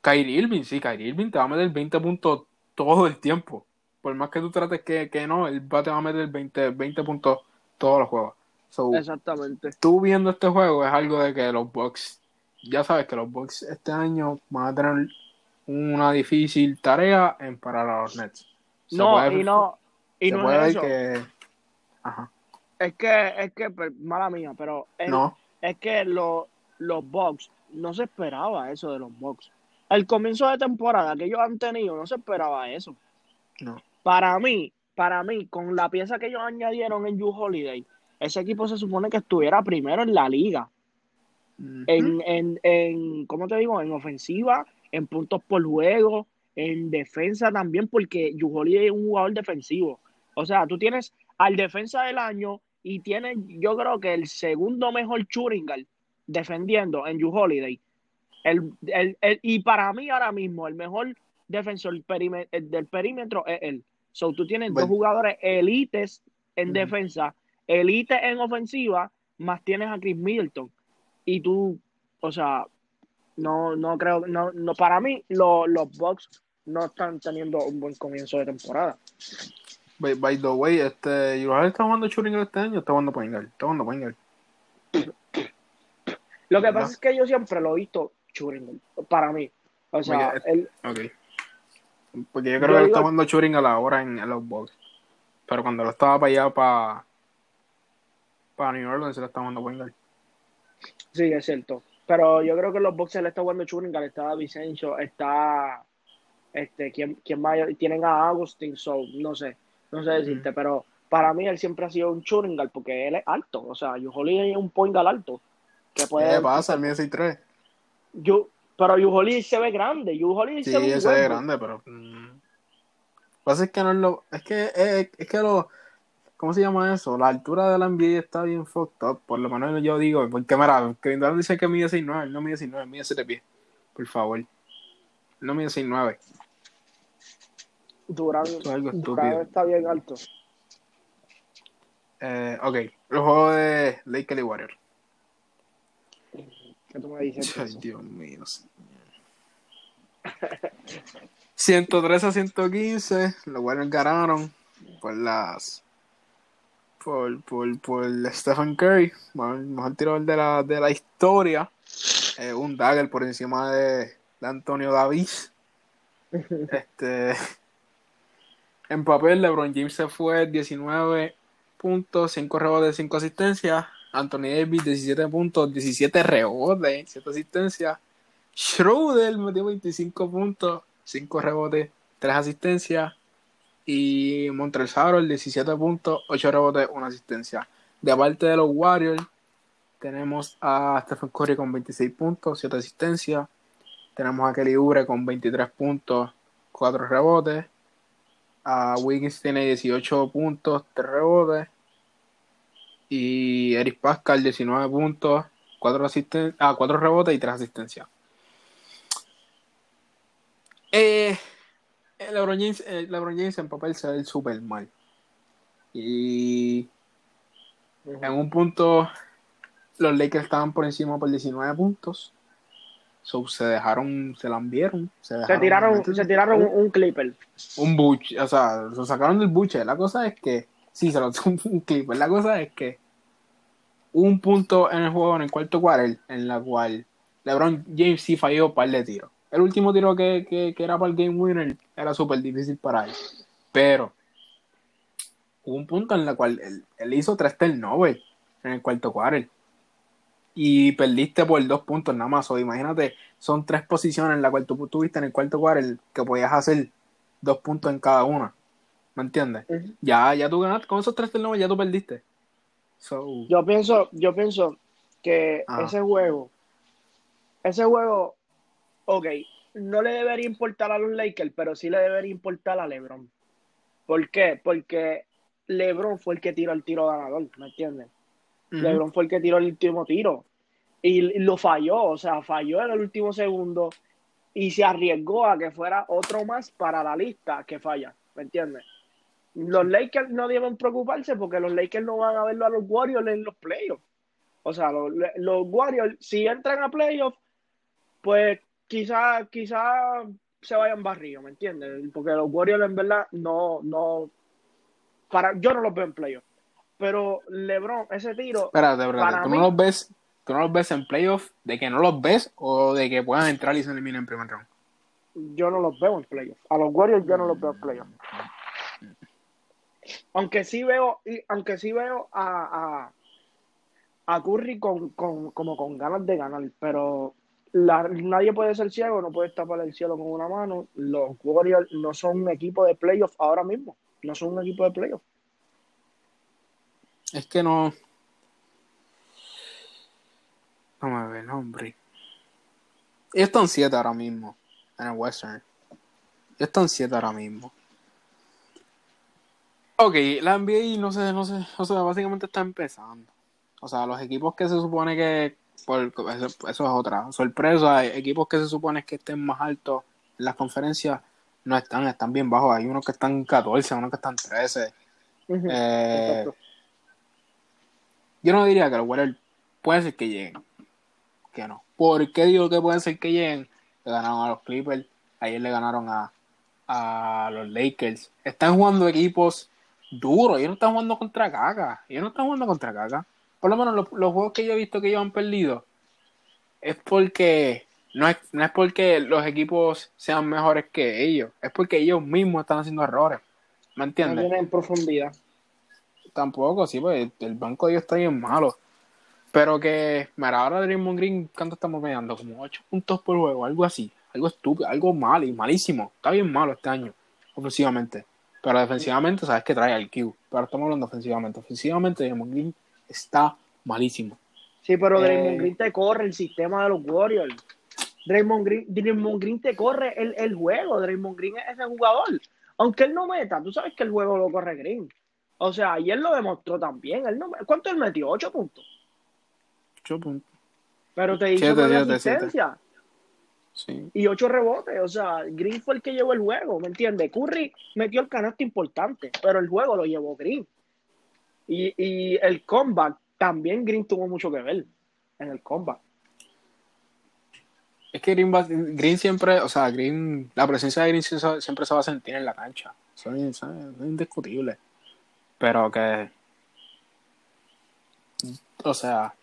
Kyrie Irving, sí, Kyrie Irving te va a meter 20 puntos todo el tiempo. Por más que tú trates que, que no, él va, te va a meter 20, 20 puntos todos los juegos. So, Exactamente. tú viendo este juego es algo de que los Bucks, ya sabes que los Bucks este año van a tener una difícil tarea en parar a los Nets. Se No, puede- y no, y no es eso. que ajá, Es que, es que, pues, mala mía, pero no, es que lo- los Bucks, no se esperaba eso de los Bucks. El comienzo de temporada que ellos han tenido, no se esperaba eso. no. Para mí, para mí, con la pieza que ellos añadieron en You Holiday, ese equipo se supone que estuviera primero en la liga. En, en, en, ¿cómo te digo? En ofensiva, en puntos por juego, en defensa también, porque You Holiday es un jugador defensivo. O sea, tú tienes al defensa del año y tienes, yo creo que el segundo mejor guard defendiendo en You Holiday. El, el, el- y para mí ahora mismo, el mejor defensor el del perímetro es él. So, tú tienes Bueno. dos jugadores elites en defensa, elites en ofensiva, más tienes a Chris Middleton. Y tú, o sea, no, no creo, no, no para mí lo- los Bucks no están teniendo un buen comienzo de temporada. By, by the way, este, Joel está jugando Churing este año, está jugando point guard, está jugando point guard. Lo que ¿Verdad? pasa es que yo siempre lo he visto guard, para mí. O sea, Oye, él, Ok. Porque yo Yo creo que él digo- está jugando Churing a la hora en, en los Bucks. Pero cuando lo estaba para allá, para, para New Orleans, se lo está jugando point guard. sí, es cierto. Pero yo creo que los Bucks le está jugando guard, está Vicencio, está este, ¿quién, quién más? Tienen a Agustín, so, no sé, no sé decirte, pero para mí él siempre ha sido un shooting guard porque él es alto, o sea, Yu Holiday es un point guard alto. Que puede, ¿Qué pasa? El mío es 6'3". Yu- pero Yu Holiday se ve grande, Yu Holiday Sí, se ve es huevo. grande, pero. mm, Lo que pasa es que no es lo. Es que, es, es que lo. ¿Cómo se llama eso? La altura de la NBA está bien fucked up. Por lo menos yo digo. Porque, mira, Kevin Durant dice que mide 6'9. Él no mide 6'9, mide 7 pies. Por favor. Él no mide 6'9. Durán, es Durán está bien alto. Eh, ok. El juego de Lakers y Warriors. ¿Qué tú me dices? Ay? Dios mío. señor. 103 a 115. Los Warriors ganaron por las. Por, por, por Stephen Curry, el mejor tirador de la, de la historia. Eh, un dagger por encima de, de Antonio Davis. Este. En papel, LeBron James se fue 19 puntos, 5 rebotes, 5 asistencias. Anthony Davis 17 puntos, 17 rebotes, 7 asistencias. Schroeder metió 25 puntos, 5 rebotes, 3 asistencias. Y Montrezl Harrell 17 puntos, 8 rebotes, 1 asistencia. De parte de los Warriors, tenemos a Stephen Curry con 26 puntos, 7 asistencias. Tenemos a Kelly Oubre con 23 puntos, 4 rebotes. A Wiggins tiene 18 puntos, 3 rebotes. Y Eric Pascal 19 puntos, 4, asisten ah, 4 rebotes y 3 asistencias. Eh, LeBron, James, LeBron James en papel se ve súper mal. Y en un punto los Lakers estaban por encima por 19 puntos. So, se dejaron, se lambieron. Se, Se tiraron, se tiraron un, un clipper. un buche, o sea, lo sacaron del buche. La cosa es que, sí, se lo un, un clip. La cosa es que hubo un punto en el juego, en el cuarto quarter, en la cual LeBron James sí falló un par de tiros. el último tiro que, que, era para el game winner era súper difícil para él. Pero hubo un punto en el cual él, hizo tres turnovers en el cuarto quarter. Y perdiste por dos puntos nada más. O imagínate, son tres posiciones en las cuales tú tuviste en el cuarto quarter que podías hacer dos puntos en cada una. ¿Me entiendes? Ya, ya tú ganaste, con esos tres turnovers ya tú perdiste. Yo pienso, yo pienso que ese juego, ese juego ok, no le debería importar a los Lakers, pero sí le debería importar a LeBron. ¿Por qué? Porque LeBron fue el que tiró el tiro ganador, ¿me entiendes? LeBron fue el que tiró el último tiro y lo falló, o sea, falló en el último segundo y se arriesgó a que fuera otro más para la lista que falla, ¿me entiendes? Los Lakers no deben preocuparse porque los Lakers no van a verlo a los Warriors en los playoffs. O sea, los, los Warriors, si entran a playoffs, pues quizá, quizá se vayan barrio, ¿me entiendes? Porque los Warriors en verdad no, no, para, yo no los veo en playoff. Pero LeBron, ese tiro. Espérate, espérate, ¿tú no los ves? ¿Tú no los ves en playoff? ¿De que no los ves o de que puedan entrar y se eliminen en primer round? Yo no los veo en playoff. A los Warriors yo no los veo en playoff. Aunque sí veo, aunque sí veo a, a, a Curry con, con, como con ganas de ganar, pero nadie puede ser ciego, no puede tapar el cielo con una mano. Los Warriors no son un equipo de playoff ahora mismo. No son un equipo de playoff. Es que no. Vamos a ver, hombre. Ellos están 7 ahora mismo en el Western. Ellos están 7 ahora mismo. Ok, la NBA no sé, no sé, o sea, básicamente está empezando. O sea, los equipos que se supone que eso, es otra sorpresa. Equipos que se supone que estén más altos en las conferencias, no están, están bien bajos. Hay unos que están 14, unos que están 13. Eh, yo no diría que los Warriors puede ser que lleguen. Que no. ¿Por qué digo que puede ser que lleguen? Le ganaron a los Clippers, ayer le ganaron a, a los Lakers. Están jugando equipos duros, ellos no están jugando contra caca. Ellos no están jugando contra caca por lo menos los, juegos que yo he visto que ellos han perdido, es porque no es, no es porque los equipos sean mejores que ellos, es porque ellos mismos están haciendo errores. ¿Me entiendes? No en profundidad. Tampoco, sí, pues el banco de ellos está bien malo. Pero que, mira, ahora Draymond Green, ¿cuánto estamos mediando? Como 8 puntos por juego, algo así. Algo estúpido, algo malo y malísimo. Está bien malo este año, ofensivamente. Pero defensivamente, sabes que trae al Q. Pero estamos hablando ofensivamente. Ofensivamente, Draymond Green está malísimo. Sí, pero Draymond eh, Green te corre el sistema de los Warriors. Draymond Green, Draymond Green te corre el, el, juego. Draymond Green es ese jugador. Aunque él no meta, tú sabes que el juego lo corre Green. O sea, ayer lo demostró también. Él no, ¿Cuánto él metió? ¿Ocho puntos? Ocho puntos. Pero te hizo una asistencia. Sí. Y ocho rebotes. O sea, Green fue el que llevó el juego, ¿me entiendes? Curry metió el canasto importante, pero el juego lo llevó Green. Y, el comeback, también Green tuvo mucho que ver en el comeback. Es que Green, siempre, o sea, Green, la presencia de Green siempre se va a sentir en la cancha. Eso es, indiscutible. Pero que, o sea,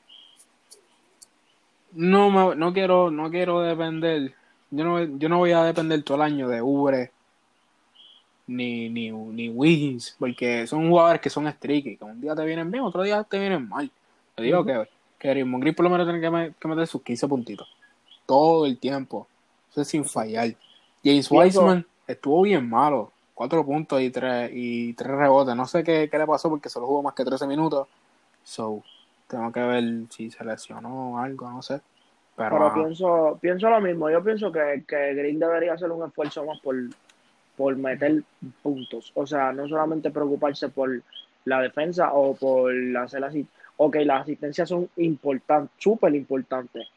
no no quiero, no quiero depender, yo no, yo no voy a depender todo el año de Ubre ni, ni, ni Wiggins, porque son jugadores que son streaky, que un día te vienen bien, otro día te vienen mal. Te digo que, que Raymond Green por lo menos tiene que, meter sus 15 puntitos. Todo el tiempo. Eso es sin fallar. James Wiseman estuvo bien malo. 4 puntos y 3 y tres rebotes. No sé qué, qué, le pasó porque solo jugó más que 13 minutos. So, tengo que ver si se lesionó o algo, no sé. Pero, pienso, pienso lo mismo. Yo pienso que, que Green debería hacer un esfuerzo más por, por meter puntos. O sea, no solamente preocuparse por la defensa o por hacer así. Ok, las asistencias son importantes, súper importantes.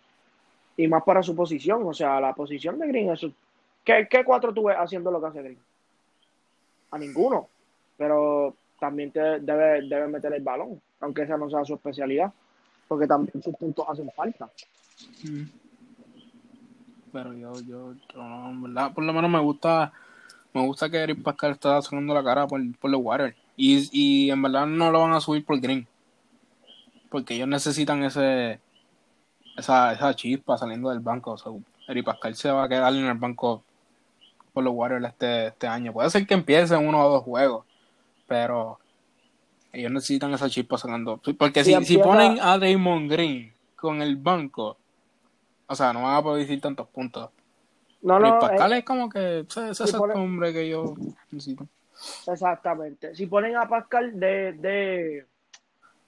Y más para su posición. O sea, la posición de Green, eso. ¿Qué, qué cuatro tú ves haciendo lo que hace Green? A ninguno. Pero también te debe, debe meter el balón, aunque esa no sea su especialidad. Porque también sus puntos hacen falta. Pero yo, yo, yo, por lo menos me gusta me gusta que Eric Pascal está sonando la cara por, por los Warriors. Y, y en verdad no lo van a subir por Green. Porque ellos necesitan ese esa, esa chispa saliendo del banco. Eri Pascal se va a quedar en el banco por los Warriors este, este año. Puede ser que empiece uno o dos juegos, pero ellos necesitan esa chispa sacando. Porque si, si, ponen a Damon Green con el banco, o sea, no van a poder decir tantos puntos. No, no, Pascal eh, es como que ese, es el hombre que yo necesito. Exactamente. Si ponen a Pascal de, de,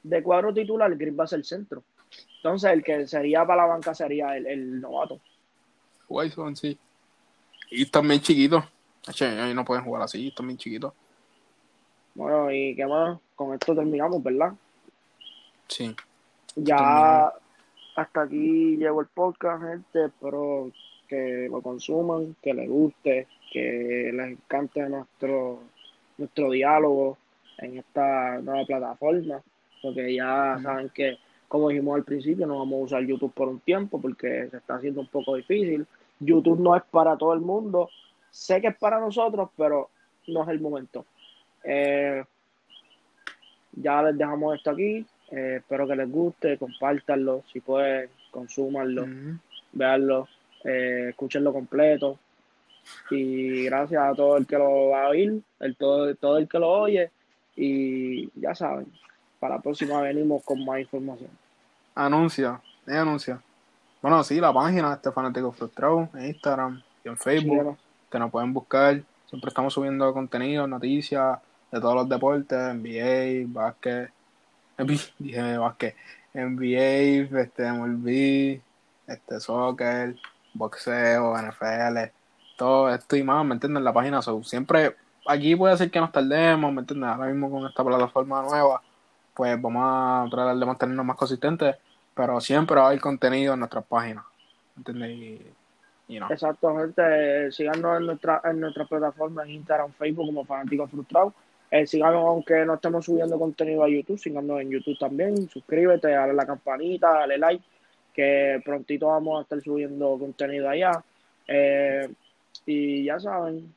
de cuadro titular, Green va a ser el centro. Entonces, el que sería para la banca sería el, el novato. Wilson, sí. Y también chiquito. Ahí no pueden jugar así, también chiquito. Bueno, y qué más, con esto terminamos, ¿verdad? Sí. Ya hasta aquí llegó el podcast, gente. Espero que lo consuman, que les guste, que les encante nuestro, nuestro diálogo en esta nueva plataforma. Porque ya saben que, como dijimos al principio, no vamos a usar YouTube por un tiempo porque se está haciendo un poco difícil. YouTube no es para todo el mundo. Sé que es para nosotros, pero no es el momento. Eh, ya les dejamos esto aquí. Eh, espero que les guste, compártanlo, si pueden, consúmanlo, veanlo, eh, escúchenlo completo. Y gracias a todo el que lo va a oír, el, todo, todo el que lo oye. Y ya saben, para la próxima venimos con más información. Anuncia, es anuncia. Bueno, sí, la página de este fanático frustrado en Instagram y en Facebook, que nos pueden buscar. Siempre estamos subiendo contenido, noticias de todos los deportes, NBA, básquet, dije básquet, NBA, este, MLB, este, soccer, boxeo, NFL, todo esto y más, ¿me entienden? La página, siempre, aquí puede ser que nos tardemos, ¿me entiendes? Ahora mismo con esta plataforma nueva, pues vamos a tratar de mantenernos más consistentes, pero siempre va a haber contenido en nuestras páginas, ¿entiendes? Y, Exacto, gente, síganos en nuestra, en nuestra plataforma en Instagram, Facebook como Fanáticos Frustrados eh, síganos, aunque no estemos subiendo contenido a YouTube, síganos en YouTube también. Suscríbete, dale la campanita, dale like, que prontito vamos a estar subiendo contenido allá. Eh, y ya saben,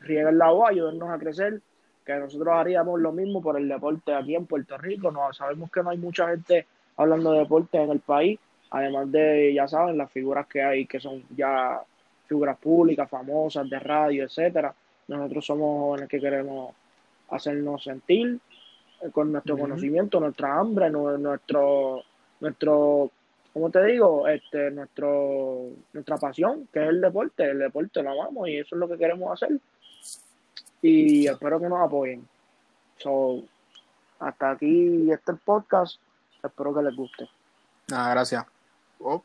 rieguen la voz, ayúdennos a crecer, que nosotros haríamos lo mismo por el deporte aquí en Puerto Rico. No, sabemos que no hay mucha gente hablando de deporte en el país, además de, ya saben, las figuras que hay, que son ya figuras públicas, famosas, de radio, etcétera. Nosotros somos jóvenes que queremos hacernos sentir eh, con nuestro conocimiento, nuestra hambre, nuestro, nuestro, ¿cómo te digo? Este, nuestro, nuestra pasión, que es el deporte, el deporte lo amamos y eso es lo que queremos hacer. Y espero que nos apoyen. So, hasta aquí este podcast. Espero que les guste. Nada, gracias. Oh.